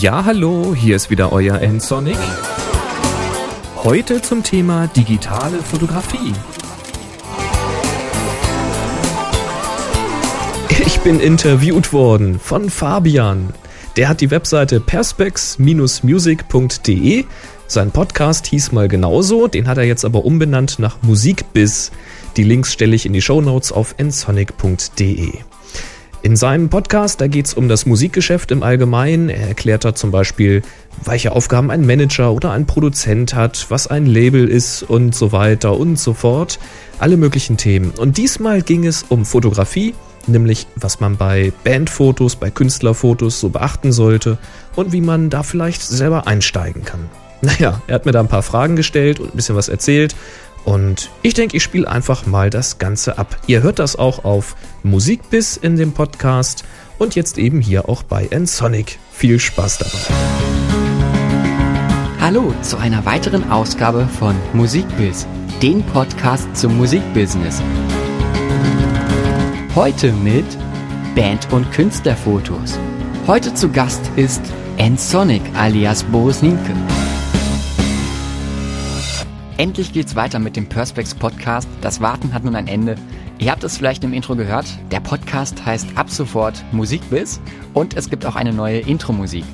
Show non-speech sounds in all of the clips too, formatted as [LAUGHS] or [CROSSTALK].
Ja, hallo, hier ist wieder euer N-Sonic. Heute zum Thema digitale Fotografie. Ich bin interviewt worden von Fabian. Der hat die Webseite perspex-music.de. Sein Podcast hieß mal genauso, den hat er jetzt aber umbenannt nach Musikbiz. Die Links stelle ich in die Shownotes auf nsonic.de. In seinem Podcast, da geht es um das Musikgeschäft im Allgemeinen. Er erklärt da zum Beispiel, welche Aufgaben ein Manager oder ein Produzent hat, was ein Label ist und so weiter und so fort. Alle möglichen Themen. Und diesmal ging es um Fotografie, nämlich was man bei Bandfotos, bei Künstlerfotos so beachten sollte und wie man da vielleicht selber einsteigen kann. Naja, er hat mir da ein paar Fragen gestellt und ein bisschen was erzählt und ich denke, ich spiele einfach mal das Ganze ab. Ihr hört das auch auf Musikbiss in dem Podcast und jetzt eben hier auch bei Nsonic. Viel Spaß dabei. Hallo zu einer weiteren Ausgabe von Musikbiss, dem Podcast zum Musikbusiness. Heute mit Band- und Künstlerfotos. Heute zu Gast ist Nsonic alias Boris Nienke. Endlich geht's weiter mit dem Perspex Podcast. Das Warten hat nun ein Ende. Ihr habt es vielleicht im Intro gehört. Der Podcast heißt ab sofort Musikbiz und es gibt auch eine neue Intro-Musik.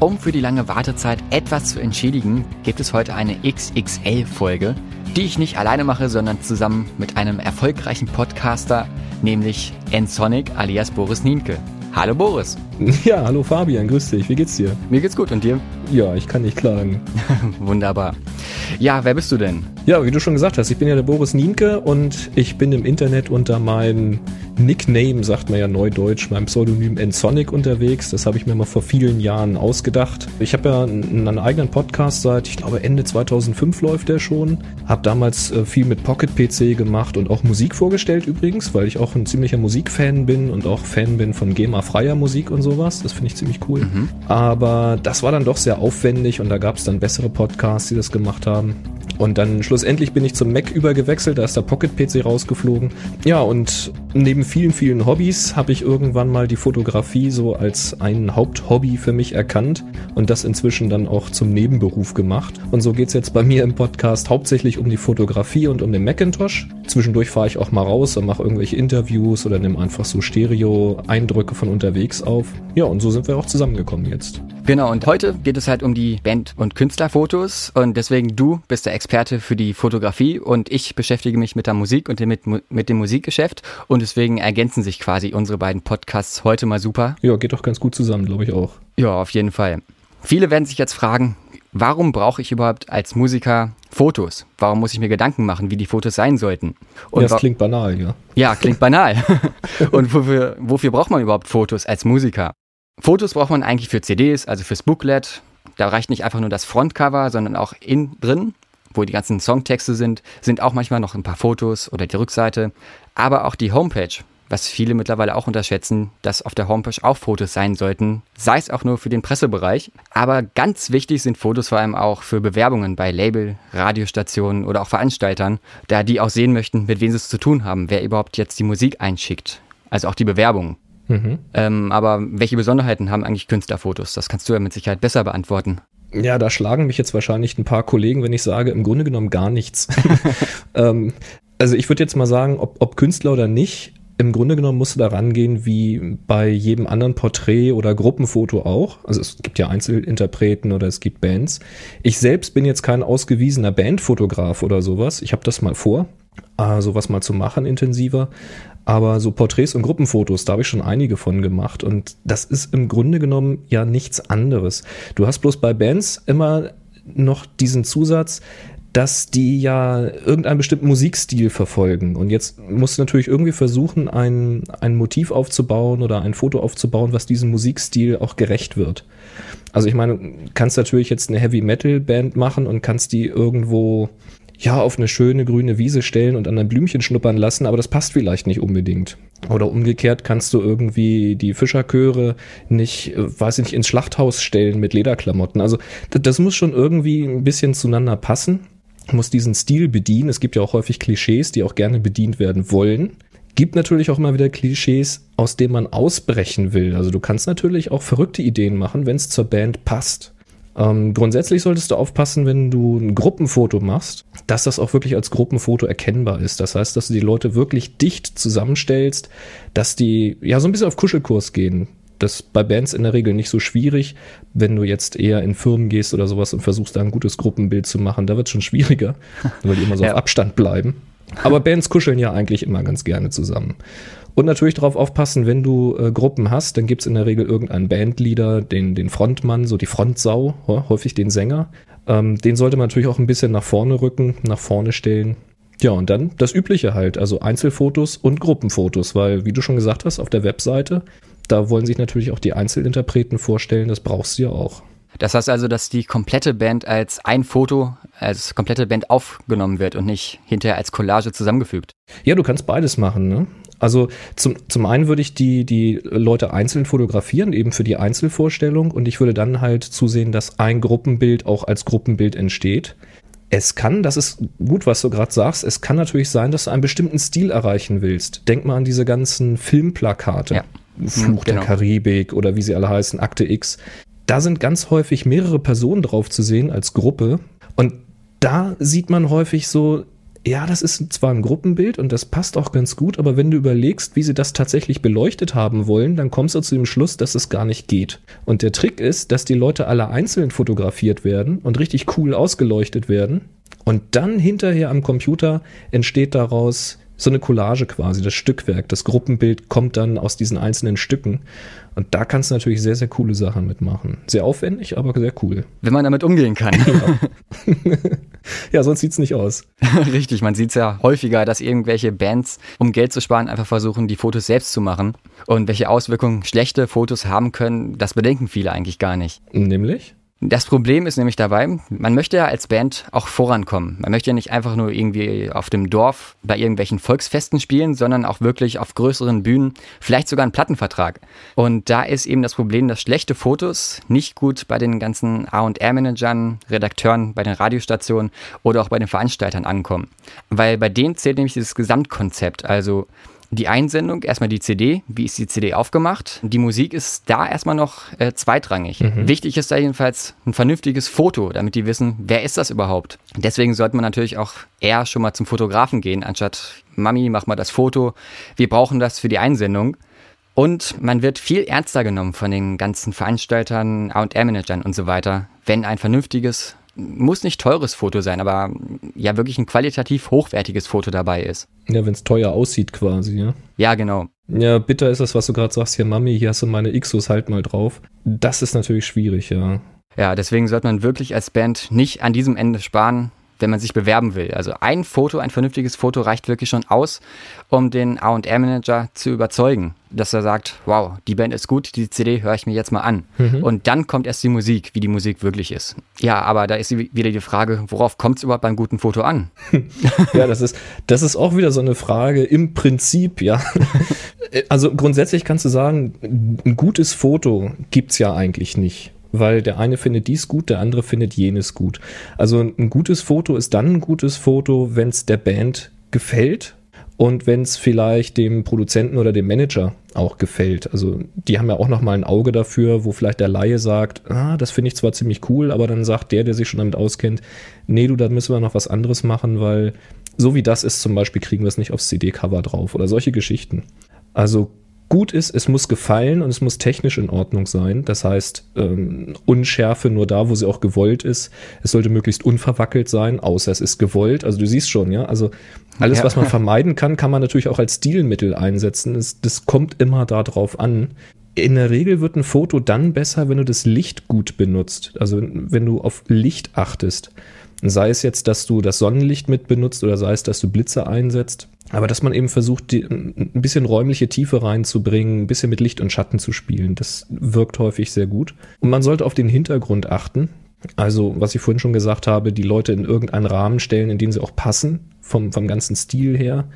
Um für die lange Wartezeit etwas zu entschädigen, gibt es heute eine XXL-Folge, die ich nicht alleine mache, sondern zusammen mit einem erfolgreichen Podcaster, nämlich Nsonic alias Boris Nienke. Hallo Boris. [LAUGHS] Ja, hallo Fabian, grüß dich. Wie geht's dir? Mir geht's gut und dir? Ja, ich kann nicht klagen. [LAUGHS] Wunderbar. Ja, wer bist du denn? Ja, wie du schon gesagt hast, ich bin ja der Boris Nienke und ich bin im Internet unter meinem Nickname, sagt man ja neudeutsch, meinem Pseudonym Nsonic unterwegs. Das habe ich mir mal vor vielen Jahren ausgedacht. Ich habe ja einen eigenen Podcast seit, ich glaube, Ende 2005 läuft der schon. Habe damals äh, viel mit Pocket PC gemacht und auch Musik vorgestellt übrigens, weil ich auch ein ziemlicher Musikfan bin und auch Fan bin von GEMA-freier Musik und sowas. Das finde ich ziemlich cool. Mhm. Aber das war dann doch sehr aufwendig und da gab es dann bessere Podcasts, die das gemacht haben. Und dann schlussendlich bin ich zum Mac übergewechselt, da ist der Pocket PC rausgeflogen. Ja, und neben vielen, vielen Hobbys habe ich irgendwann mal die Fotografie so als ein Haupthobby für mich erkannt und das inzwischen dann auch zum Nebenberuf gemacht. Und so geht's jetzt bei mir im Podcast hauptsächlich um die Fotografie und um den Macintosh. Zwischendurch fahre ich auch mal raus und mache irgendwelche Interviews oder nehme einfach so Stereo-Eindrücke von unterwegs auf. Ja, und so sind wir auch zusammengekommen jetzt. Genau, und heute geht es halt um die Band- und Künstlerfotos und deswegen du bist der Experte für die Fotografie und ich beschäftige mich mit der Musik und mit, mit dem Musikgeschäft und deswegen ergänzen sich quasi unsere beiden Podcasts heute mal super. Ja, geht doch ganz gut zusammen, glaube ich auch. Ja, auf jeden Fall. Viele werden sich jetzt fragen, warum brauche ich überhaupt als Musiker Fotos? Warum muss ich mir Gedanken machen, wie die Fotos sein sollten? Und ja, das klingt banal, ja. Ja, klingt banal. [LAUGHS] und wofür, wofür braucht man überhaupt Fotos als Musiker? Fotos braucht man eigentlich für CDs, also fürs Booklet. Da reicht nicht einfach nur das Frontcover, sondern auch innen drin, wo die ganzen Songtexte sind, sind auch manchmal noch ein paar Fotos oder die Rückseite. Aber auch die Homepage, was viele mittlerweile auch unterschätzen, dass auf der Homepage auch Fotos sein sollten, sei es auch nur für den Pressebereich. Aber ganz wichtig sind Fotos vor allem auch für Bewerbungen bei Label, Radiostationen oder auch Veranstaltern, da die auch sehen möchten, mit wem sie es zu tun haben, wer überhaupt jetzt die Musik einschickt. Also auch die Bewerbung. Mhm. Ähm, aber welche Besonderheiten haben eigentlich Künstlerfotos? Das kannst du ja mit Sicherheit besser beantworten. Ja, da schlagen mich jetzt wahrscheinlich ein paar Kollegen, wenn ich sage, im Grunde genommen gar nichts. [LAUGHS] [LAUGHS] ähm, also ich würde jetzt mal sagen, ob, ob Künstler oder nicht, im Grunde genommen musst du da rangehen wie bei jedem anderen Porträt oder Gruppenfoto auch. Also es gibt ja Einzelinterpreten oder es gibt Bands. Ich selbst bin jetzt kein ausgewiesener Bandfotograf oder sowas. Ich habe das mal vor, äh, sowas mal zu machen intensiver. Aber so Porträts und Gruppenfotos, da habe ich schon einige von gemacht. Und das ist im Grunde genommen ja nichts anderes. Du hast bloß bei Bands immer noch diesen Zusatz, dass die ja irgendeinen bestimmten Musikstil verfolgen. Und jetzt musst du natürlich irgendwie versuchen, ein, ein Motiv aufzubauen oder ein Foto aufzubauen, was diesem Musikstil auch gerecht wird. Also ich meine, kannst natürlich jetzt eine Heavy Metal Band machen und kannst die irgendwo ja, auf eine schöne grüne Wiese stellen und an ein Blümchen schnuppern lassen, aber das passt vielleicht nicht unbedingt. Oder umgekehrt kannst du irgendwie die Fischerchöre nicht, äh, weiß ich nicht, ins Schlachthaus stellen mit Lederklamotten. Also das muss schon irgendwie ein bisschen zueinander passen, muss diesen Stil bedienen. Es gibt ja auch häufig Klischees, die auch gerne bedient werden wollen. Gibt natürlich auch immer wieder Klischees, aus denen man ausbrechen will. Also du kannst natürlich auch verrückte Ideen machen, wenn es zur Band passt. Ähm, grundsätzlich solltest du aufpassen, wenn du ein Gruppenfoto machst, dass das auch wirklich als Gruppenfoto erkennbar ist. Das heißt, dass du die Leute wirklich dicht zusammenstellst, dass die ja so ein bisschen auf Kuschelkurs gehen. Das ist bei Bands in der Regel nicht so schwierig. Wenn du jetzt eher in Firmen gehst oder sowas und versuchst, da ein gutes Gruppenbild zu machen, da wird es schon schwieriger, weil die immer so ja. auf Abstand bleiben. Aber Bands kuscheln ja eigentlich immer ganz gerne zusammen. Und natürlich darauf aufpassen, wenn du äh, Gruppen hast, dann gibt es in der Regel irgendeinen Bandleader, den, den Frontmann, so die Frontsau, häufig den Sänger. Ähm, den sollte man natürlich auch ein bisschen nach vorne rücken, nach vorne stellen. Ja, und dann das Übliche halt, also Einzelfotos und Gruppenfotos, weil, wie du schon gesagt hast, auf der Webseite, da wollen sich natürlich auch die Einzelinterpreten vorstellen, das brauchst du ja auch. Das heißt also, dass die komplette Band als ein Foto, als komplette Band aufgenommen wird und nicht hinterher als Collage zusammengefügt. Ja, du kannst beides machen. Ne? Also zum, zum einen würde ich die, die Leute einzeln fotografieren, eben für die Einzelvorstellung, und ich würde dann halt zusehen, dass ein Gruppenbild auch als Gruppenbild entsteht. Es kann, das ist gut, was du gerade sagst, es kann natürlich sein, dass du einen bestimmten Stil erreichen willst. Denk mal an diese ganzen Filmplakate. Ja. Fluch genau. der Karibik oder wie sie alle heißen, Akte X da sind ganz häufig mehrere Personen drauf zu sehen als Gruppe. Und da sieht man häufig so, ja, das ist zwar ein Gruppenbild und das passt auch ganz gut, aber wenn du überlegst, wie sie das tatsächlich beleuchtet haben wollen, dann kommst du zu dem Schluss, dass es gar nicht geht. Und der Trick ist, dass die Leute alle einzeln fotografiert werden und richtig cool ausgeleuchtet werden. Und dann hinterher am Computer entsteht daraus so eine Collage quasi, das Stückwerk, das Gruppenbild kommt dann aus diesen einzelnen Stücken. Und da kannst du natürlich sehr, sehr coole Sachen mitmachen. Sehr aufwendig, aber sehr cool. Wenn man damit umgehen kann. [LAUGHS] Ja, ja sonst sieht's nicht aus. [LAUGHS] Richtig, man sieht es ja häufiger, dass irgendwelche Bands, um Geld zu sparen, einfach versuchen, die Fotos selbst zu machen. Und welche Auswirkungen schlechte Fotos haben können, das bedenken viele eigentlich gar nicht. Nämlich? Das Problem ist nämlich dabei, man möchte ja als Band auch vorankommen. Man möchte ja nicht einfach nur irgendwie auf dem Dorf bei irgendwelchen Volksfesten spielen, sondern auch wirklich auf größeren Bühnen, vielleicht sogar einen Plattenvertrag. Und da ist eben das Problem, dass schlechte Fotos nicht gut bei den ganzen A&R-Managern, Redakteuren, bei den Radiostationen oder auch bei den Veranstaltern ankommen. Weil bei denen zählt nämlich dieses Gesamtkonzept, also die Einsendung, erstmal die CD, wie ist die CD aufgemacht. Die Musik ist da erstmal noch äh, zweitrangig. Mhm. Wichtig ist da jedenfalls ein vernünftiges Foto, damit die wissen, wer ist das überhaupt. Deswegen sollte man natürlich auch eher schon mal zum Fotografen gehen, anstatt Mami, mach mal das Foto. Wir brauchen das für die Einsendung. Und man wird viel ernster genommen von den ganzen Veranstaltern, A&R-Managern und so weiter, wenn ein vernünftiges muss nicht teures Foto sein, aber ja wirklich ein qualitativ hochwertiges Foto dabei ist. Ja, wenn es teuer aussieht quasi, ja. Ja, genau. Ja, bitter ist das, was du gerade sagst, hier Mami, hier hast du meine Xos, halt mal drauf. Das ist natürlich schwierig, ja. Ja, deswegen sollte man wirklich als Band nicht an diesem Ende sparen, wenn man sich bewerben will. Also ein Foto, ein vernünftiges Foto reicht wirklich schon aus, um den A&R-Manager zu überzeugen, dass er sagt, wow, die Band ist gut, die CD höre ich mir jetzt mal an. Mhm. Und dann kommt erst die Musik, wie die Musik wirklich ist. Ja, aber da ist wieder die Frage, worauf kommt es überhaupt beim guten Foto an? [LAUGHS] ja, das ist, das ist auch wieder so eine Frage im Prinzip, ja. [LAUGHS] Also grundsätzlich kannst du sagen, ein gutes Foto gibt es ja eigentlich nicht weil der eine findet dies gut, der andere findet jenes gut. Also ein gutes Foto ist dann ein gutes Foto, wenn es der Band gefällt und wenn es vielleicht dem Produzenten oder dem Manager auch gefällt. Also die haben ja auch noch mal ein Auge dafür, wo vielleicht der Laie sagt, ah, das finde ich zwar ziemlich cool, aber dann sagt der, der sich schon damit auskennt, nee, du, da müssen wir noch was anderes machen, weil so wie das ist zum Beispiel, kriegen wir es nicht aufs CD-Cover drauf oder solche Geschichten. Also gut ist, es muss gefallen und es muss technisch in Ordnung sein. Das heißt, ähm, Unschärfe nur da, wo sie auch gewollt ist. Es sollte möglichst unverwackelt sein, außer es ist gewollt. Also du siehst schon, ja. Also alles, ja. was man vermeiden kann, kann man natürlich auch als Stilmittel einsetzen. Das, das kommt immer darauf an. In der Regel wird ein Foto dann besser, wenn du das Licht gut benutzt. Also wenn du auf Licht achtest. Sei es jetzt, dass du das Sonnenlicht mit benutzt oder sei es, dass du Blitze einsetzt. Aber dass man eben versucht, die, ein bisschen räumliche Tiefe reinzubringen, ein bisschen mit Licht und Schatten zu spielen, das wirkt häufig sehr gut. Und man sollte auf den Hintergrund achten. Also, was ich vorhin schon gesagt habe, die Leute in irgendeinen Rahmen stellen, in den sie auch passen, vom, vom ganzen Stil her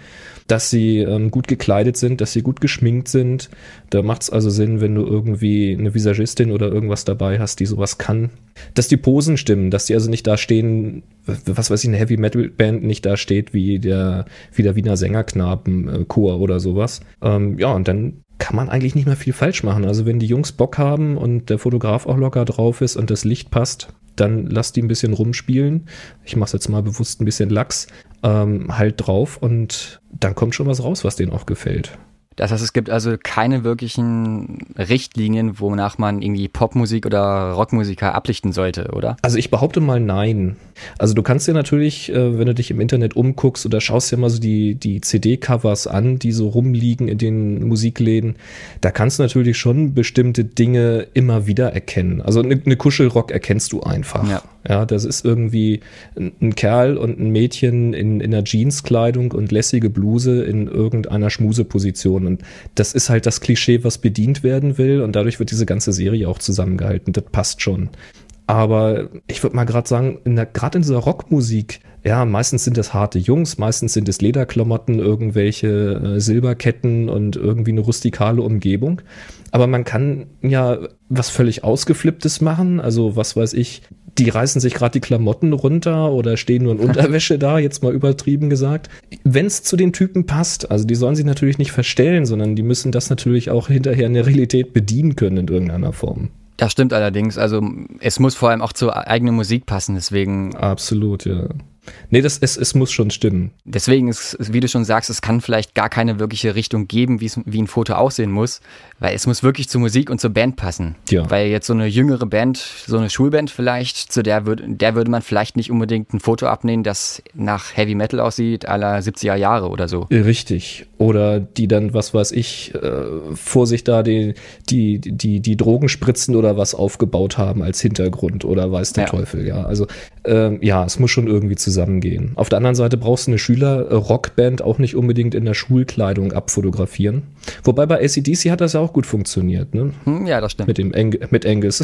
dass sie ähm, gut gekleidet sind, dass sie gut geschminkt sind. Da macht es also Sinn, wenn du irgendwie eine Visagistin oder irgendwas dabei hast, die sowas kann. Dass die Posen stimmen, dass die also nicht da stehen, was weiß ich, eine Heavy Metal Band nicht da steht wie der, wie der Wiener Sängerknaben äh, oder sowas. Ähm, ja, und dann kann man eigentlich nicht mehr viel falsch machen. Also wenn die Jungs Bock haben und der Fotograf auch locker drauf ist und das Licht passt, dann lass die ein bisschen rumspielen. Ich mache jetzt mal bewusst ein bisschen Lachs ähm, halt drauf und dann kommt schon was raus, was denen auch gefällt. Das heißt, es gibt also keine wirklichen Richtlinien, wonach man irgendwie Popmusik oder Rockmusiker ablichten sollte, oder? Also ich behaupte mal nein. Also du kannst dir natürlich, äh, wenn du dich im Internet umguckst oder schaust dir mal so die, die CD-Covers an, die so rumliegen in den Musikläden, da kannst du natürlich schon bestimmte Dinge immer wieder erkennen. Also eine, eine Kuschelrock erkennst du einfach. Ja. Ja, das ist irgendwie ein Kerl und ein Mädchen in, in einer Jeanskleidung und lässige Bluse in irgendeiner Schmuseposition. Und das ist halt das Klischee, was bedient werden will. Und dadurch wird diese ganze Serie auch zusammengehalten. Das passt schon. Aber ich würde mal gerade sagen, gerade in dieser Rockmusik, ja, meistens sind das harte Jungs, meistens sind es Lederklamotten, irgendwelche äh, Silberketten und irgendwie eine rustikale Umgebung. Aber man kann ja was völlig Ausgeflipptes machen. Also was weiß ich, die reißen sich gerade die Klamotten runter oder stehen nur in [LAUGHS] Unterwäsche da, jetzt mal übertrieben gesagt. Wenn es zu den Typen passt, also die sollen sich natürlich nicht verstellen, sondern die müssen das natürlich auch hinterher in der Realität bedienen können in irgendeiner Form. Das stimmt allerdings. Also es muss vor allem auch zur eigenen Musik passen, deswegen. Absolut, ja. Nee, das, es, es muss schon stimmen. Deswegen ist, wie du schon sagst, es kann vielleicht gar keine wirkliche Richtung geben, wie ein Foto aussehen muss, weil es muss wirklich zur Musik und zur Band passen. Ja. Weil jetzt so eine jüngere Band, so eine Schulband vielleicht, zu der, würd, der würde man vielleicht nicht unbedingt ein Foto abnehmen, das nach Heavy Metal aussieht, aller 70er Jahre oder so. Richtig. Oder die dann, was weiß ich, äh, vor sich da die, die, die, die Drogen spritzen oder was aufgebaut haben als Hintergrund oder weiß der ja. Teufel, ja. Also ähm, ja, es muss schon irgendwie zusammen zusammengehen. Auf der anderen Seite brauchst du eine Schüler-Rockband auch nicht unbedingt in der Schulkleidung abfotografieren. Wobei bei ACDC hat das ja auch gut funktioniert, ne? Hm, ja, das stimmt. Mit, dem Eng mit Angus.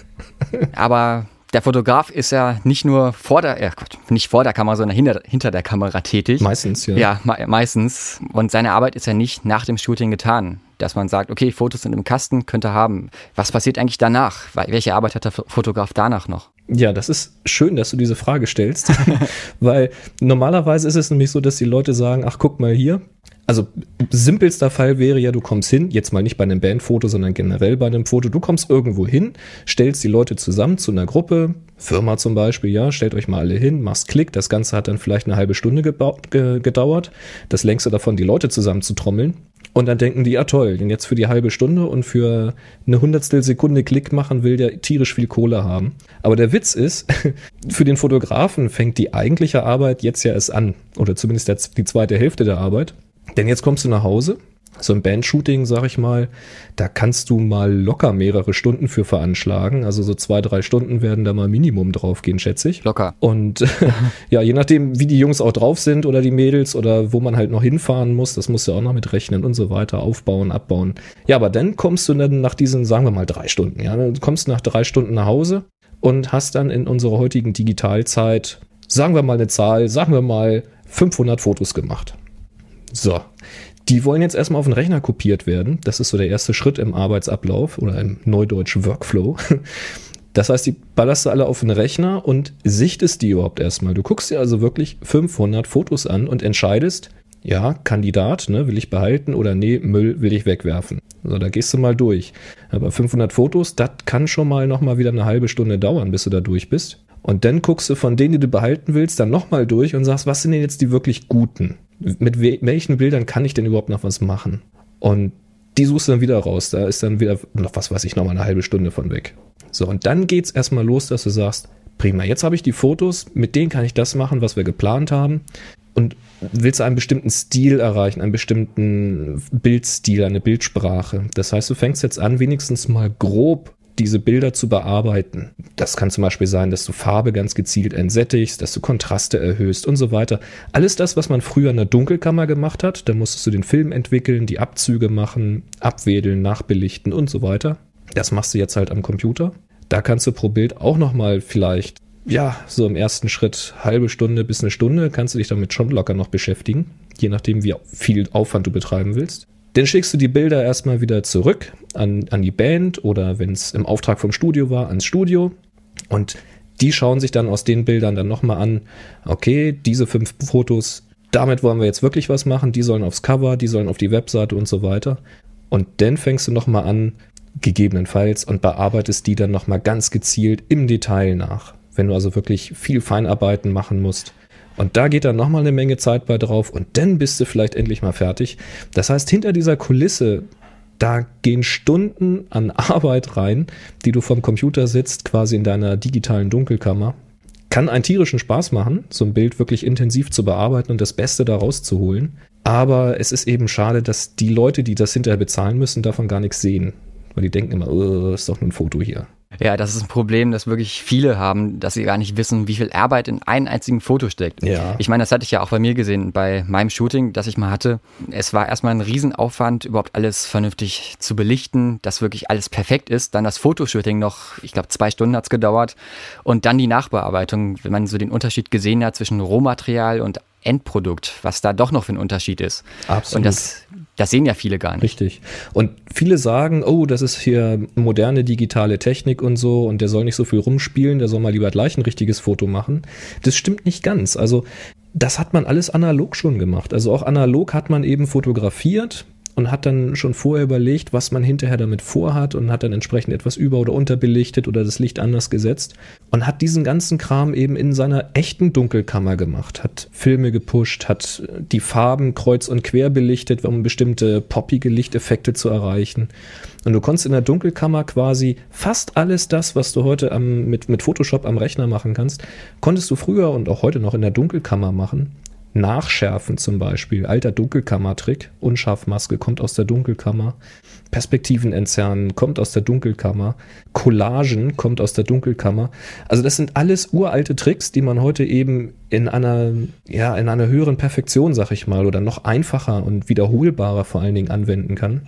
[LAUGHS] [LAUGHS] Aber der Fotograf ist ja nicht nur vor der, ja Gott, nicht vor der Kamera, sondern hinter, hinter der Kamera tätig. Meistens, ja. Ja, me meistens. Und seine Arbeit ist ja nicht nach dem Shooting getan. Dass man sagt, okay, Fotos sind im Kasten, könnte haben. Was passiert eigentlich danach? Welche Arbeit hat der Fotograf danach noch? Ja, das ist schön, dass du diese Frage stellst, [LAUGHS] weil normalerweise ist es nämlich so, dass die Leute sagen, ach guck mal hier. Also simpelster Fall wäre ja, du kommst hin, jetzt mal nicht bei einem Bandfoto, sondern generell bei einem Foto. Du kommst irgendwo hin, stellst die Leute zusammen zu einer Gruppe, Firma zum Beispiel, ja, stellt euch mal alle hin, machst Klick. Das Ganze hat dann vielleicht eine halbe Stunde gedauert. Das längste davon, die Leute zusammen zu trommeln. Und dann denken die, ja toll, denn jetzt für die halbe Stunde und für eine Hundertstel Sekunde Klick machen will der tierisch viel Kohle haben. Aber der Witz ist, [LAUGHS] für den Fotografen fängt die eigentliche Arbeit jetzt ja erst an. Oder zumindest die zweite Hälfte der Arbeit. Denn jetzt kommst du nach Hause, so ein Bandshooting, sag ich mal, da kannst du mal locker mehrere Stunden für veranschlagen. Also so zwei, drei Stunden werden da mal Minimum draufgehen, schätze ich. Locker. Und [LAUGHS] ja, je nachdem, wie die Jungs auch drauf sind oder die Mädels oder wo man halt noch hinfahren muss, das musst du auch noch mit rechnen und so weiter, aufbauen, abbauen. Ja, aber dann kommst du dann nach diesen, sagen wir mal, drei Stunden, ja, dann kommst du nach drei Stunden nach Hause und hast dann in unserer heutigen Digitalzeit, sagen wir mal eine Zahl, sagen wir mal 500 Fotos gemacht. So, die wollen jetzt erstmal auf den Rechner kopiert werden. Das ist so der erste Schritt im Arbeitsablauf oder im neudeutschen Workflow. [LAUGHS] Das heißt, die ballerst du alle auf den Rechner und sichtest die überhaupt erstmal. Du guckst dir also wirklich 500 Fotos an und entscheidest, ja, Kandidat, ne, will ich behalten oder nee, Müll will ich wegwerfen. So, da gehst du mal durch. Aber 500 Fotos, das kann schon mal nochmal wieder eine halbe Stunde dauern, bis du da durch bist. Und dann guckst du von denen, die du behalten willst, dann nochmal durch und sagst, was sind denn jetzt die wirklich guten? Mit welchen Bildern kann ich denn überhaupt noch was machen? Und die suchst du dann wieder raus. Da ist dann wieder noch, was weiß ich, noch mal eine halbe Stunde von weg. So, und dann geht's erstmal los, dass du sagst, prima, jetzt habe ich die Fotos, mit denen kann ich das machen, was wir geplant haben. Und willst du einen bestimmten Stil erreichen, einen bestimmten Bildstil, eine Bildsprache. Das heißt, du fängst jetzt an, wenigstens mal grob diese Bilder zu bearbeiten. Das kann zum Beispiel sein, dass du Farbe ganz gezielt entsättigst, dass du Kontraste erhöhst und so weiter. Alles das, was man früher in der Dunkelkammer gemacht hat, da musstest du den Film entwickeln, die Abzüge machen, abwedeln, nachbelichten und so weiter. Das machst du jetzt halt am Computer. Da kannst du pro Bild auch nochmal vielleicht, ja, so im ersten Schritt halbe Stunde bis eine Stunde kannst du dich damit schon locker noch beschäftigen, je nachdem, wie viel Aufwand du betreiben willst. Dann schickst du die Bilder erstmal wieder zurück an, an die Band oder wenn es im Auftrag vom Studio war, ans Studio. Und die schauen sich dann aus den Bildern dann nochmal an, okay, diese fünf Fotos, damit wollen wir jetzt wirklich was machen, die sollen aufs Cover, die sollen auf die Webseite und so weiter. Und dann fängst du nochmal an, gegebenenfalls, und bearbeitest die dann nochmal ganz gezielt im Detail nach. Wenn du also wirklich viel Feinarbeiten machen musst. Und da geht dann nochmal eine Menge Zeit bei drauf und dann bist du vielleicht endlich mal fertig. Das heißt, hinter dieser Kulisse da gehen Stunden an [LAUGHS] Arbeit rein, die du vom Computer sitzt, quasi in deiner digitalen Dunkelkammer. Kann einen tierischen Spaß machen, so ein Bild wirklich intensiv zu bearbeiten und das Beste daraus zu holen. Aber es ist eben schade, dass die Leute, die das hinterher bezahlen müssen, davon gar nichts sehen. Weil die denken immer, oh, ist doch nur ein Foto hier. Ja, das ist ein Problem, das wirklich viele haben, dass sie gar nicht wissen, wie viel Arbeit in einem einzigen Foto steckt. Ja. Ich meine, das hatte ich ja auch bei mir gesehen, bei meinem Shooting, das ich mal hatte. Es war erstmal ein Riesenaufwand, überhaupt alles vernünftig zu belichten, dass wirklich alles perfekt ist. Dann das Fotoshooting noch, ich glaube, zwei Stunden hat's gedauert. Und dann die Nachbearbeitung, wenn man so den Unterschied gesehen hat zwischen Rohmaterial und Endprodukt, was da doch noch für ein Unterschied ist. Absolut. Und das, das sehen ja viele gar nicht. Richtig. Und viele sagen, oh, das ist hier moderne digitale Technik und so und der soll nicht so viel rumspielen, der soll mal lieber gleich ein richtiges Foto machen. Das stimmt nicht ganz. Also das hat man alles analog schon gemacht. Also auch analog hat man eben fotografiert, und hat dann schon vorher überlegt, was man hinterher damit vorhat und hat dann entsprechend etwas über- oder unterbelichtet oder das Licht anders gesetzt und hat diesen ganzen Kram eben in seiner echten Dunkelkammer gemacht, hat Filme gepusht, hat die Farben kreuz und quer belichtet, um bestimmte poppige Lichteffekte zu erreichen. Und du konntest in der Dunkelkammer quasi fast alles das, was du heute am, mit, mit Photoshop am Rechner machen kannst, konntest du früher und auch heute noch in der Dunkelkammer machen. Nachschärfen zum Beispiel. Alter Dunkelkammer-Trick. Unscharfmaske kommt aus der Dunkelkammer. Perspektiven entzerren kommt aus der Dunkelkammer. Collagen kommt aus der Dunkelkammer. Also das sind alles uralte Tricks, die man heute eben in einer, ja, in einer höheren Perfektion, sag ich mal, oder noch einfacher und wiederholbarer vor allen Dingen anwenden kann.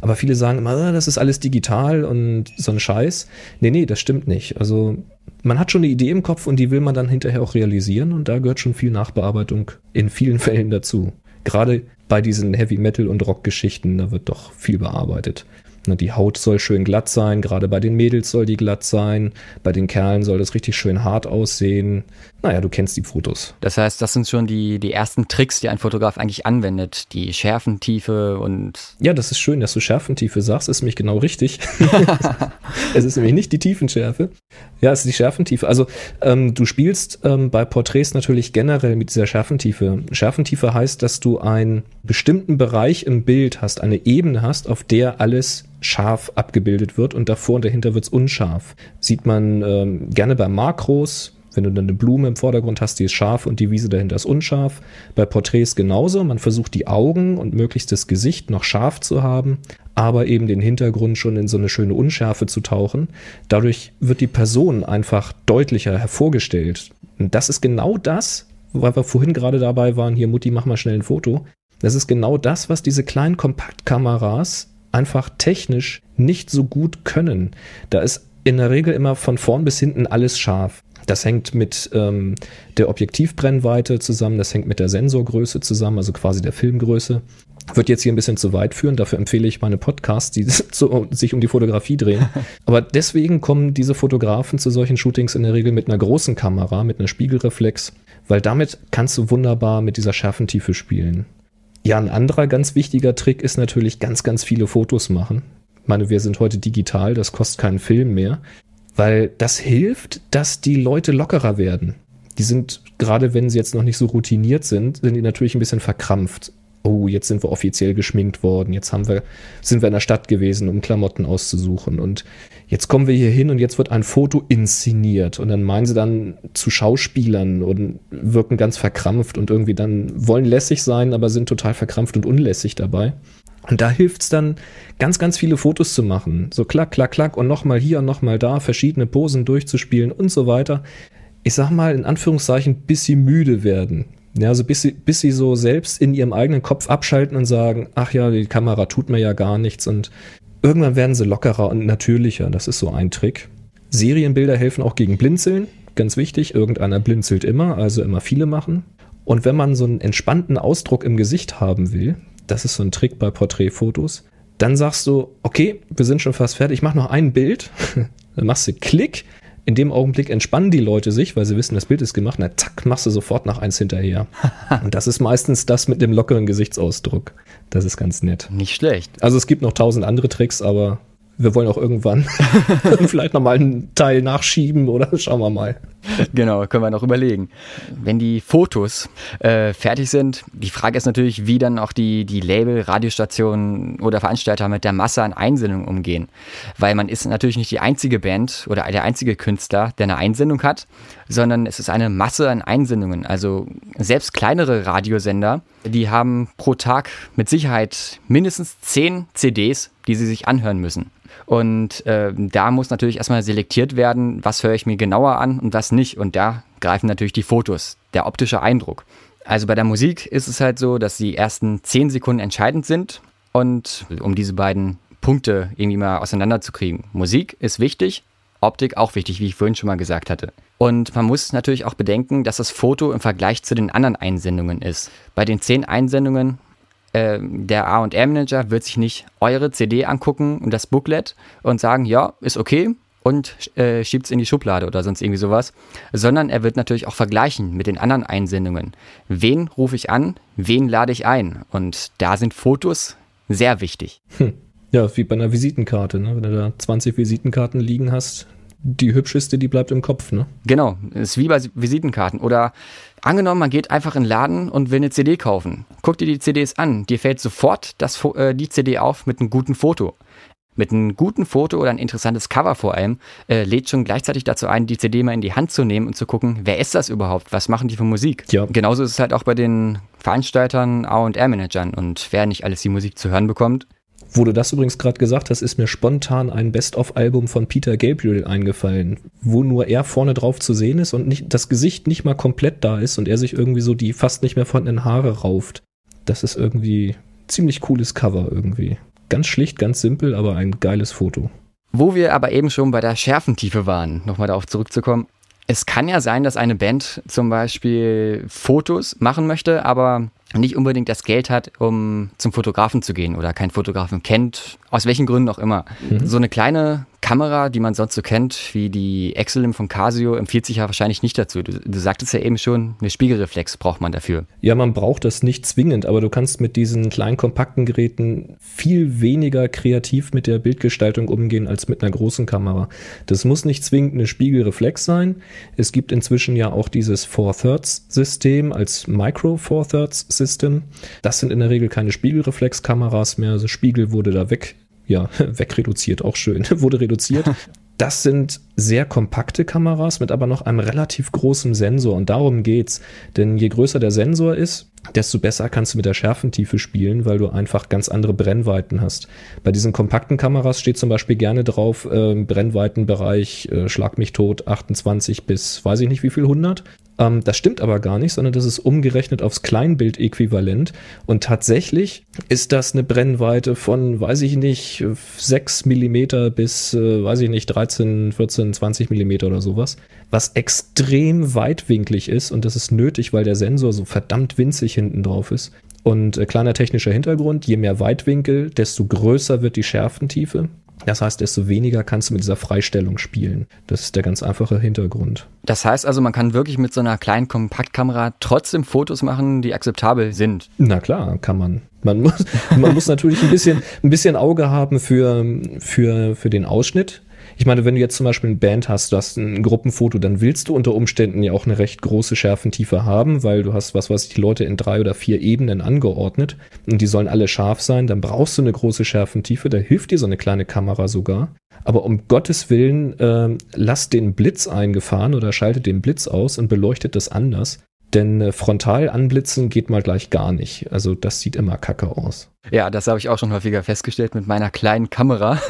Aber viele sagen immer, ah, das ist alles digital und so ein Scheiß. Nee, nee, das stimmt nicht. Also man hat schon eine Idee im Kopf und die will man dann hinterher auch realisieren und da gehört schon viel Nachbearbeitung in vielen [LAUGHS] Fällen dazu. Gerade bei diesen Heavy Metal und Rock Geschichten, da wird doch viel bearbeitet. Die Haut soll schön glatt sein, gerade bei den Mädels soll die glatt sein, bei den Kerlen soll das richtig schön hart aussehen. Naja, du kennst die Fotos. Das heißt, das sind schon die, die ersten Tricks, die ein Fotograf eigentlich anwendet. Die Schärfentiefe und. Ja, das ist schön, dass du Schärfentiefe sagst, ist nämlich genau richtig. [LAUGHS] es ist nämlich nicht die Tiefenschärfe. Ja, es ist die Schärfentiefe. Also ähm, du spielst ähm, bei Porträts natürlich generell mit dieser Schärfentiefe. Schärfentiefe heißt, dass du einen bestimmten Bereich im Bild hast, eine Ebene hast, auf der alles scharf abgebildet wird und davor und dahinter wird es unscharf. Sieht man ähm, gerne bei Makros, wenn du dann eine Blume im Vordergrund hast, die ist scharf und die Wiese dahinter ist unscharf. Bei Porträts genauso. Man versucht die Augen und möglichst das Gesicht noch scharf zu haben, aber eben den Hintergrund schon in so eine schöne Unschärfe zu tauchen. Dadurch wird die Person einfach deutlicher hervorgestellt. Und das ist genau das, weil wir vorhin gerade dabei waren, hier Mutti, mach mal schnell ein Foto. Das ist genau das, was diese kleinen Kompaktkameras einfach technisch nicht so gut können. Da ist in der Regel immer von vorn bis hinten alles scharf. Das hängt mit ähm, der Objektivbrennweite zusammen, das hängt mit der Sensorgröße zusammen, also quasi der Filmgröße. Wird jetzt hier ein bisschen zu weit führen, dafür empfehle ich meine Podcasts, die [LAUGHS] zu, sich um die Fotografie drehen. Aber deswegen kommen diese Fotografen zu solchen Shootings in der Regel mit einer großen Kamera, mit einer Spiegelreflex, weil damit kannst du wunderbar mit dieser Schärfentiefe spielen. Ja, ein anderer ganz wichtiger Trick ist natürlich ganz, ganz viele Fotos machen. Ich meine, wir sind heute digital, das kostet keinen Film mehr, weil das hilft, dass die Leute lockerer werden. Die sind, gerade wenn sie jetzt noch nicht so routiniert sind, sind die natürlich ein bisschen verkrampft oh, jetzt sind wir offiziell geschminkt worden, jetzt haben wir, sind wir in der Stadt gewesen, um Klamotten auszusuchen und jetzt kommen wir hier hin und jetzt wird ein Foto inszeniert und dann meinen sie dann zu Schauspielern und wirken ganz verkrampft und irgendwie dann wollen lässig sein, aber sind total verkrampft und unlässig dabei. Und da hilft's dann, ganz, ganz viele Fotos zu machen. So klack, klack, klack und nochmal hier und nochmal da, verschiedene Posen durchzuspielen und so weiter. Ich sag mal in Anführungszeichen, bis sie müde werden. Ja, also bis sie, bis sie so selbst in ihrem eigenen Kopf abschalten und sagen, ach ja, die Kamera tut mir ja gar nichts und irgendwann werden sie lockerer und natürlicher. Das ist so ein Trick. Serienbilder helfen auch gegen Blinzeln. Ganz wichtig, irgendeiner blinzelt immer, also immer viele machen. Und wenn man so einen entspannten Ausdruck im Gesicht haben will, das ist so ein Trick bei Porträtfotos, dann sagst du, okay, wir sind schon fast fertig, ich mache noch ein Bild. [LAUGHS] dann machst du Klick. In dem Augenblick entspannen die Leute sich, weil sie wissen, das Bild ist gemacht. Na, zack, machst du sofort noch eins hinterher. [LAUGHS] Und das ist meistens das mit dem lockeren Gesichtsausdruck. Das ist ganz nett. Nicht schlecht. Also es gibt noch tausend andere Tricks, aber wir wollen auch irgendwann [LAUGHS] [LAUGHS] vielleicht nochmal einen Teil nachschieben oder [LAUGHS] schauen wir mal. Genau, können wir noch überlegen. Wenn die Fotos äh, fertig sind, die Frage ist natürlich, wie dann auch die, die Label, Radiostationen oder Veranstalter mit der Masse an Einsendungen umgehen. Weil man ist natürlich nicht die einzige Band oder der einzige Künstler, der eine Einsendung hat, sondern es ist eine Masse an Einsendungen. Also selbst kleinere Radiosender, die haben pro Tag mit Sicherheit mindestens zehn CDs, die sie sich anhören müssen. Und äh, da muss natürlich erstmal selektiert werden, was höre ich mir genauer an und was nicht. Und da greifen natürlich die Fotos, der optische Eindruck. Also bei der Musik ist es halt so, dass die ersten zehn Sekunden entscheidend sind. Und um diese beiden Punkte irgendwie mal auseinanderzukriegen. Musik ist wichtig, Optik auch wichtig, wie ich vorhin schon mal gesagt hatte. Und man muss natürlich auch bedenken, dass das Foto im Vergleich zu den anderen Einsendungen ist. Bei den zehn Einsendungen äh, der A&R-Manager wird sich nicht eure CD angucken und das Booklet und sagen, ja, ist okay und äh, schiebt es in die Schublade oder sonst irgendwie sowas, sondern er wird natürlich auch vergleichen mit den anderen Einsendungen. Wen rufe ich an, wen lade ich ein? Und da sind Fotos sehr wichtig. Hm. Ja, wie bei einer Visitenkarte, ne? wenn du da 20 Visitenkarten liegen hast, die hübscheste, die bleibt im Kopf, ne? Genau, ist wie bei Visitenkarten. Oder angenommen, man geht einfach in den Laden und will eine CD kaufen. Guck dir die CDs an, dir fällt sofort das, äh, die CD auf mit einem guten Foto. Mit einem guten Foto oder ein interessantes Cover vor allem, äh, lädt schon gleichzeitig dazu ein, die CD mal in die Hand zu nehmen und zu gucken, wer ist das überhaupt? Was machen die für Musik? Ja. Genauso ist es halt auch bei den Veranstaltern, A&R-Managern und wer nicht alles die Musik zu hören bekommt, wo du das übrigens gerade gesagt hast, ist mir spontan ein Best-of-Album von Peter Gabriel eingefallen, wo nur er vorne drauf zu sehen ist und nicht, das Gesicht nicht mal komplett da ist und er sich irgendwie so die fast nicht mehr vorhandenen Haare rauft. Das ist irgendwie ziemlich cooles Cover irgendwie. Ganz schlicht, ganz simpel, aber ein geiles Foto. Wo wir aber eben schon bei der Schärfentiefe waren, nochmal darauf zurückzukommen. Es kann ja sein, dass eine Band zum Beispiel Fotos machen möchte, aber nicht unbedingt das Geld hat, um zum Fotografen zu gehen oder keinen Fotografen kennt, aus welchen Gründen auch immer. Mhm. So eine kleine Kamera, die man sonst so kennt, wie die Exelim von Casio, empfiehlt sich ja wahrscheinlich nicht dazu. Du, du sagtest ja eben schon, eine Spiegelreflex braucht man dafür. Ja, man braucht das nicht zwingend, aber du kannst mit diesen kleinen kompakten Geräten viel weniger kreativ mit der Bildgestaltung umgehen als mit einer großen Kamera. Das muss nicht zwingend eine Spiegelreflex sein. Es gibt inzwischen ja auch dieses Four Thirds System als Micro Four Thirds System. Das sind in der Regel keine Spiegelreflexkameras mehr. Also Spiegel wurde da weg ja, [LAUGHS] wegreduziert, auch schön, [LAUGHS] wurde reduziert. [LAUGHS] Das sind sehr kompakte Kameras mit aber noch einem relativ großen Sensor und darum geht's. Denn je größer der Sensor ist, desto besser kannst du mit der Schärfentiefe spielen, weil du einfach ganz andere Brennweiten hast. Bei diesen kompakten Kameras steht zum Beispiel gerne drauf, äh, Brennweitenbereich, äh, schlag mich tot, 28 bis weiß ich nicht wie viel 100. Ähm, das stimmt aber gar nicht, sondern das ist umgerechnet aufs Kleinbild-Äquivalent. Und tatsächlich ist das eine Brennweite von, weiß ich nicht, 6 Millimeter bis, äh, weiß ich nicht, 13, 14, 20 Millimeter oder sowas. Was extrem weitwinklig ist und das ist nötig, weil der Sensor so verdammt winzig hinten drauf ist. Und äh, kleiner technischer Hintergrund, je mehr Weitwinkel, desto größer wird die Schärfentiefe. Das heißt, desto weniger kannst du mit dieser Freistellung spielen. Das ist der ganz einfache Hintergrund. Das heißt also, man kann wirklich mit so einer kleinen Kompaktkamera trotzdem Fotos machen, die akzeptabel sind. Na klar, kann man. Man muss, [LAUGHS] man muss natürlich ein bisschen, ein bisschen Auge haben für, für, für den Ausschnitt. Ich meine, wenn du jetzt zum Beispiel eine Band hast, du hast ein Gruppenfoto, dann willst du unter Umständen ja auch eine recht große Schärfentiefe haben, weil du hast, was weiß ich, die Leute in drei oder vier Ebenen angeordnet und die sollen alle scharf sein. Dann brauchst du eine große Schärfentiefe, da hilft dir so eine kleine Kamera sogar. Aber um Gottes Willen, äh, lass den Blitz eingefahren oder schaltet den Blitz aus und beleuchtet das anders. Denn äh, frontal anblitzen geht mal gleich gar nicht. Also das sieht immer kacke aus. Ja, das habe ich auch schon häufiger festgestellt mit meiner kleinen Kamera.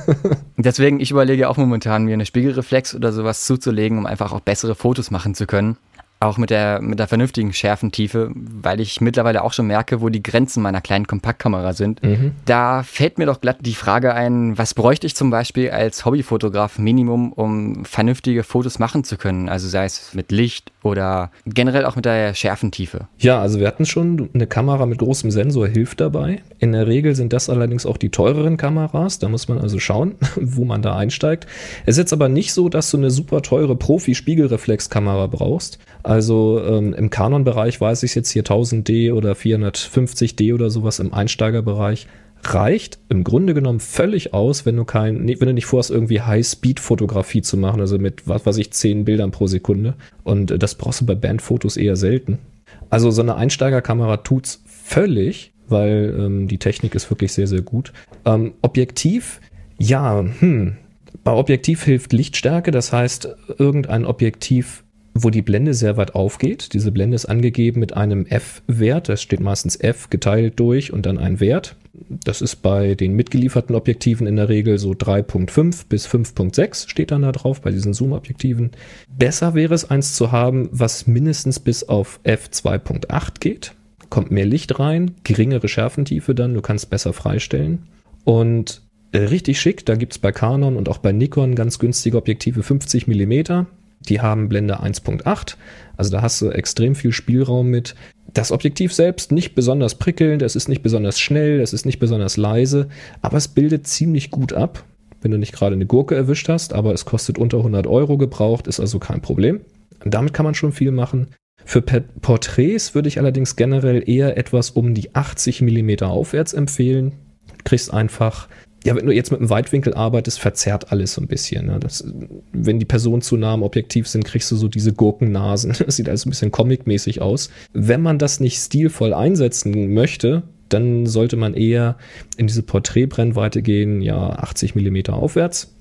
[LAUGHS] Deswegen, ich überlege auch momentan, mir eine Spiegelreflex oder sowas zuzulegen, um einfach auch bessere Fotos machen zu können. Auch mit der, mit der vernünftigen Schärfentiefe, weil ich mittlerweile auch schon merke, wo die Grenzen meiner kleinen Kompaktkamera sind. Mhm. Da fällt mir doch glatt die Frage ein, was bräuchte ich zum Beispiel als Hobbyfotograf Minimum, um vernünftige Fotos machen zu können? Also sei es mit Licht oder generell auch mit der Schärfentiefe. Ja, also wir hatten schon eine Kamera mit großem Sensor hilft dabei. In der Regel sind das allerdings auch die teureren Kameras. Da muss man also schauen, [LAUGHS] wo man da einsteigt. Es ist jetzt aber nicht so, dass du eine super teure Profi-Spiegelreflexkamera brauchst. Also ähm, im Canon-Bereich weiß ich jetzt hier 1000D oder 450D oder sowas im Einsteigerbereich reicht im Grunde genommen völlig aus, wenn du kein, wenn du nicht vorhast, irgendwie High-Speed-Fotografie zu machen, also mit, was weiß ich, 10 Bildern pro Sekunde. Und äh, das brauchst du bei Bandfotos eher selten. Also so eine Einsteigerkamera tut's völlig, weil ähm, die Technik ist wirklich sehr, sehr gut. Ähm, Objektiv, ja, hm. Bei Objektiv hilft Lichtstärke, das heißt, irgendein Objektiv, wo die Blende sehr weit aufgeht. Diese Blende ist angegeben mit einem F-Wert, das steht meistens F geteilt durch und dann ein Wert. Das ist bei den mitgelieferten Objektiven in der Regel so 3.5 bis 5.6 steht dann da drauf bei diesen Zoom-Objektiven. Besser wäre es eins zu haben, was mindestens bis auf f2.8 geht. Kommt mehr Licht rein, geringere Schärfentiefe dann, du kannst besser freistellen. Und richtig schick, da gibt's bei Canon und auch bei Nikon ganz günstige Objektive 50 Millimeter. Die haben Blende 1.8, also da hast du extrem viel Spielraum mit. Das Objektiv selbst nicht besonders prickelnd, es ist nicht besonders schnell, es ist nicht besonders leise, aber es bildet ziemlich gut ab, wenn du nicht gerade eine Gurke erwischt hast, aber es kostet unter 100 Euro gebraucht, ist also kein Problem. damit kann man schon viel machen. Für Porträts würde ich allerdings generell eher etwas um die 80 mm aufwärts empfehlen. Du kriegst einfach ja, wenn du jetzt mit einem Weitwinkel arbeitest, verzerrt alles so ein bisschen. Ne? Das, wenn die Personen zu nah am Objektiv sind, kriegst du so diese Gurkennasen. [LAUGHS] Das sieht alles ein bisschen comicmäßig aus. Wenn man das nicht stilvoll einsetzen möchte, dann sollte man eher in diese Porträtbrennweite gehen, ja, 80 Millimeter aufwärts.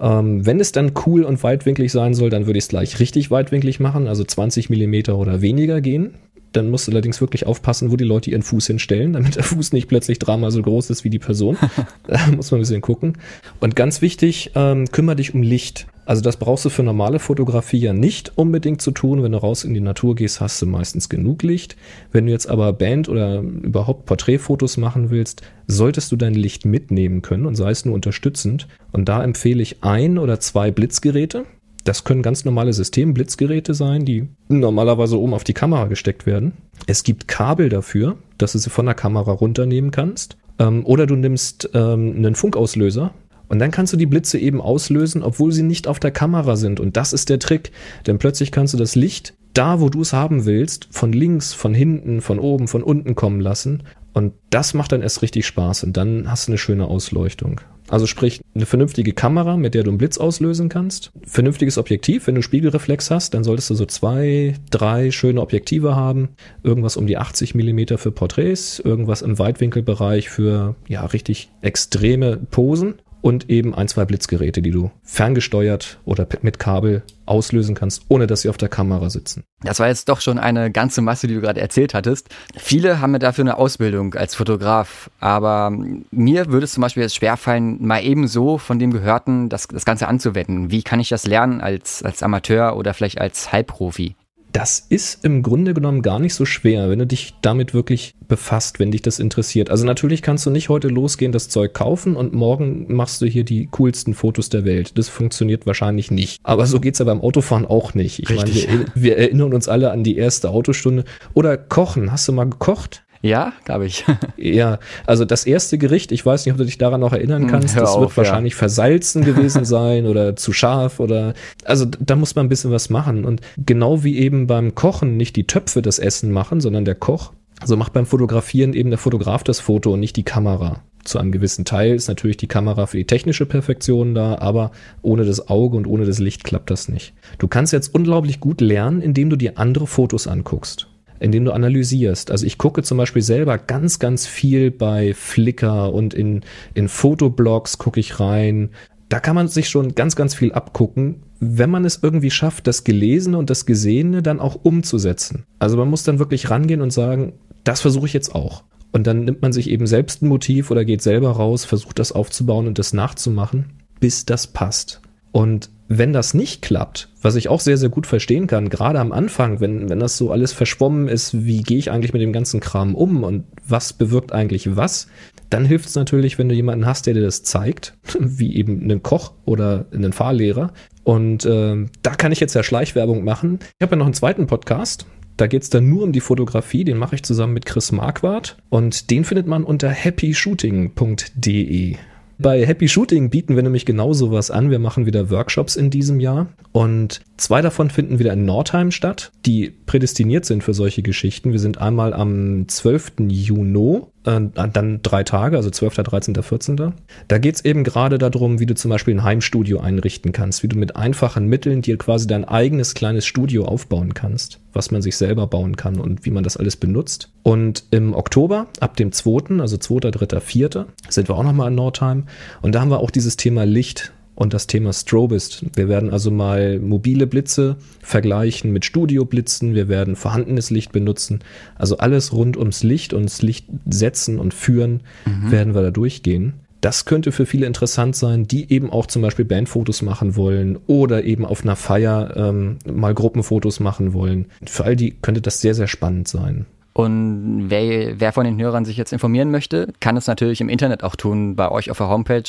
Ähm, wenn es dann cool und weitwinklig sein soll, dann würde ich es gleich richtig weitwinklig machen, also 20 Millimeter oder weniger gehen. Dann musst du allerdings wirklich aufpassen, wo die Leute ihren Fuß hinstellen, damit der Fuß nicht plötzlich dreimal so groß ist wie die Person. [LAUGHS] da muss man ein bisschen gucken. Und ganz wichtig, ähm, kümmere dich um Licht. Also das brauchst du für normale Fotografie ja nicht unbedingt zu tun. Wenn du raus in die Natur gehst, hast du meistens genug Licht. Wenn du jetzt aber Band oder überhaupt Porträtfotos machen willst, solltest du dein Licht mitnehmen können und sei es nur unterstützend. Und da empfehle ich ein oder zwei Blitzgeräte. Das können ganz normale Systemblitzgeräte sein, die normalerweise oben auf die Kamera gesteckt werden. Es gibt Kabel dafür, dass du sie von der Kamera runternehmen kannst. Ähm, oder du nimmst ähm, einen Funkauslöser und dann kannst du die Blitze eben auslösen, obwohl sie nicht auf der Kamera sind. Und das ist der Trick. Denn plötzlich kannst du das Licht da, wo du es haben willst, von links, von hinten, von oben, von unten kommen lassen. Und das macht dann erst richtig Spaß. Und dann hast du eine schöne Ausleuchtung. Also sprich, eine vernünftige Kamera, mit der du einen Blitz auslösen kannst. Vernünftiges Objektiv. Wenn du Spiegelreflex hast, dann solltest du so zwei, drei schöne Objektive haben. Irgendwas um die 80 Millimeter für Porträts, irgendwas im Weitwinkelbereich für, ja, richtig extreme Posen und eben ein, zwei Blitzgeräte, die du ferngesteuert oder mit Kabel auslösen kannst, ohne dass sie auf der Kamera sitzen. Das war jetzt doch schon eine ganze Masse, die du gerade erzählt hattest. Viele haben ja dafür eine Ausbildung als Fotograf, aber mir würde es zum Beispiel jetzt schwerfallen, mal ebenso von dem Gehörten das, das Ganze anzuwenden. Wie kann ich das lernen als, als Amateur oder vielleicht als Halbprofi? Das ist im Grunde genommen gar nicht so schwer, wenn du dich damit wirklich befasst, wenn dich das interessiert. Also natürlich kannst du nicht heute losgehen, das Zeug kaufen und morgen machst du hier die coolsten Fotos der Welt. Das funktioniert wahrscheinlich nicht. Aber so geht's ja beim Autofahren auch nicht. Ich Richtig. meine, wir, wir erinnern uns alle an die erste Autostunde. Oder kochen. Hast du mal gekocht? Ja, glaube ich. [LAUGHS] ja, also das erste Gericht, ich weiß nicht, ob du dich daran noch erinnern hm, kannst, Hör das auf, wird wahrscheinlich ja. versalzen gewesen [LAUGHS] sein oder zu scharf oder also da muss man ein bisschen was machen. Und genau wie eben beim Kochen nicht die Töpfe das Essen machen, sondern der Koch, so macht beim Fotografieren eben der Fotograf das Foto und nicht die Kamera. Zu einem gewissen Teil ist natürlich die Kamera für die technische Perfektion da, aber ohne das Auge und ohne das Licht klappt das nicht. Du kannst jetzt unglaublich gut lernen, indem du dir andere Fotos anguckst indem du analysierst. Also ich gucke zum Beispiel selber ganz, ganz viel bei Flickr und in, in Fotoblogs gucke ich rein. Da kann man sich schon ganz, ganz viel abgucken, wenn man es irgendwie schafft, das Gelesene und das Gesehene dann auch umzusetzen. Also man muss dann wirklich rangehen und sagen, das versuche ich jetzt auch. Und dann nimmt man sich eben selbst ein Motiv oder geht selber raus, versucht das aufzubauen und das nachzumachen, bis das passt. Und wenn das nicht klappt, was ich auch sehr, sehr gut verstehen kann, gerade am Anfang, wenn, wenn das so alles verschwommen ist, wie gehe ich eigentlich mit dem ganzen Kram um und was bewirkt eigentlich was, dann hilft es natürlich, wenn du jemanden hast, der dir das zeigt, [LAUGHS] wie eben einen Koch oder einen Fahrlehrer. Und äh, da kann ich jetzt ja Schleichwerbung machen. Ich habe ja noch einen zweiten Podcast. Da geht es dann nur um die Fotografie. Den mache ich zusammen mit Chris Marquardt. Und den findet man unter happyshooting.de. Bei Happy Shooting bieten wir nämlich genau sowas an. Wir machen wieder Workshops in diesem Jahr und zwei davon finden wieder in Nordheim statt, die prädestiniert sind für solche Geschichten. Wir sind einmal am 12. Juni, äh, dann drei Tage, also 12., 13., 14. Da geht's eben gerade darum, wie du zum Beispiel ein Heimstudio einrichten kannst, wie du mit einfachen Mitteln dir quasi dein eigenes kleines Studio aufbauen kannst, was man sich selber bauen kann und wie man das alles benutzt. Und im Oktober, ab dem 2., also 2., 3., 4., sind wir auch nochmal in Nordheim und da haben wir auch dieses Thema Licht und das Thema Strobist. Wir werden also mal mobile Blitze vergleichen mit Studioblitzen. Wir werden vorhandenes Licht benutzen. Also alles rund ums Licht und das Licht setzen und führen mhm. werden wir da durchgehen. Das könnte für viele interessant sein, die eben auch zum Beispiel Bandfotos machen wollen oder eben auf einer Feier ähm, mal Gruppenfotos machen wollen. Für all die könnte das sehr, sehr spannend sein. Und wer, wer von den Hörern sich jetzt informieren möchte, kann es natürlich im Internet auch tun, bei euch auf der Homepage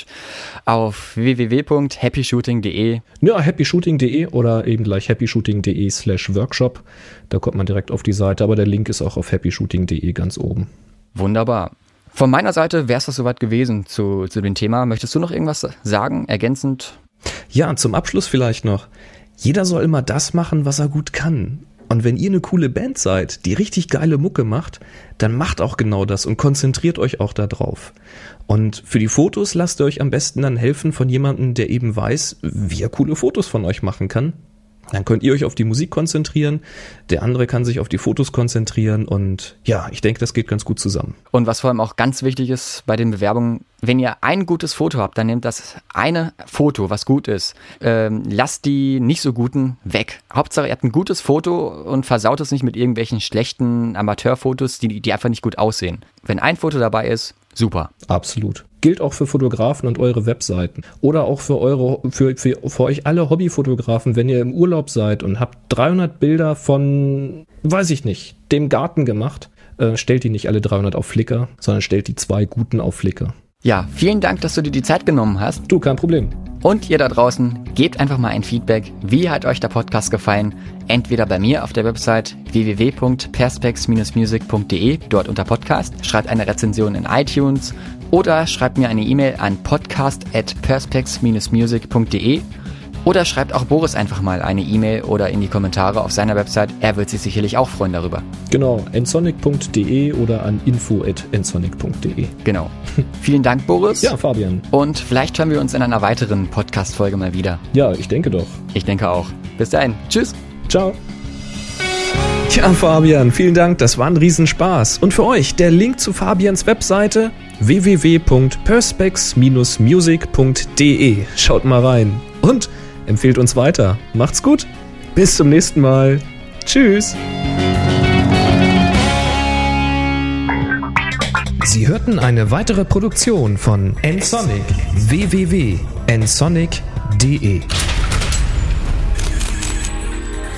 auf www.happyshooting.de. Ja, happyshooting.de oder eben gleich happyshooting.de slash workshop. Da kommt man direkt auf die Seite, aber der Link ist auch auf happyshooting.de ganz oben. Wunderbar. Von meiner Seite wäre es das soweit gewesen zu, zu dem Thema. Möchtest du noch irgendwas sagen, ergänzend? Ja, zum Abschluss vielleicht noch. Jeder soll immer das machen, was er gut kann. Und wenn ihr eine coole Band seid, die richtig geile Mucke macht, dann macht auch genau das und konzentriert euch auch darauf. Und für die Fotos lasst ihr euch am besten dann helfen von jemandem, der eben weiß, wie er coole Fotos von euch machen kann dann könnt ihr euch auf die Musik konzentrieren, der andere kann sich auf die Fotos konzentrieren und ja, ich denke, das geht ganz gut zusammen. Und was vor allem auch ganz wichtig ist bei den Bewerbungen, wenn ihr ein gutes Foto habt, dann nehmt das eine Foto, was gut ist. Ähm, lasst die nicht so guten weg. Hauptsache, ihr habt ein gutes Foto und versaut es nicht mit irgendwelchen schlechten Amateurfotos, die, die einfach nicht gut aussehen. Wenn ein Foto dabei ist, super. Absolut gilt auch für Fotografen und eure Webseiten. Oder auch für eure, für, für, für euch alle Hobbyfotografen, wenn ihr im Urlaub seid und habt 300 Bilder von, weiß ich nicht, dem Garten gemacht, äh, stellt die nicht alle 300 auf Flickr, sondern stellt die zwei guten auf Flickr. Ja, vielen Dank, dass du dir die Zeit genommen hast. Du, kein Problem. Und ihr da draußen, gebt einfach mal ein Feedback. Wie hat euch der Podcast gefallen? Entweder bei mir auf der Website www.perspex-music.de, dort unter Podcast, schreibt eine Rezension in iTunes oder schreibt mir eine E-Mail an podcast at perspex-music.de oder schreibt auch Boris einfach mal eine E-Mail oder in die Kommentare auf seiner Website. Er wird sich sicherlich auch freuen darüber. Genau, ensonic.de oder an info.ensonic.de. Genau. [LAUGHS] Vielen Dank, Boris. Ja, Fabian. Und vielleicht hören wir uns in einer weiteren Podcast-Folge mal wieder. Ja, ich denke doch. Ich denke auch. Bis dahin. Tschüss. Ciao. Tja, Fabian, vielen Dank, das war ein Riesenspaß. Und für euch der Link zu Fabians Webseite www.perspex-music.de. Schaut mal rein und empfehlt uns weiter. Macht's gut. Bis zum nächsten Mal. Tschüss. Sie hörten eine weitere Produktion von nsonic www.nsonic.de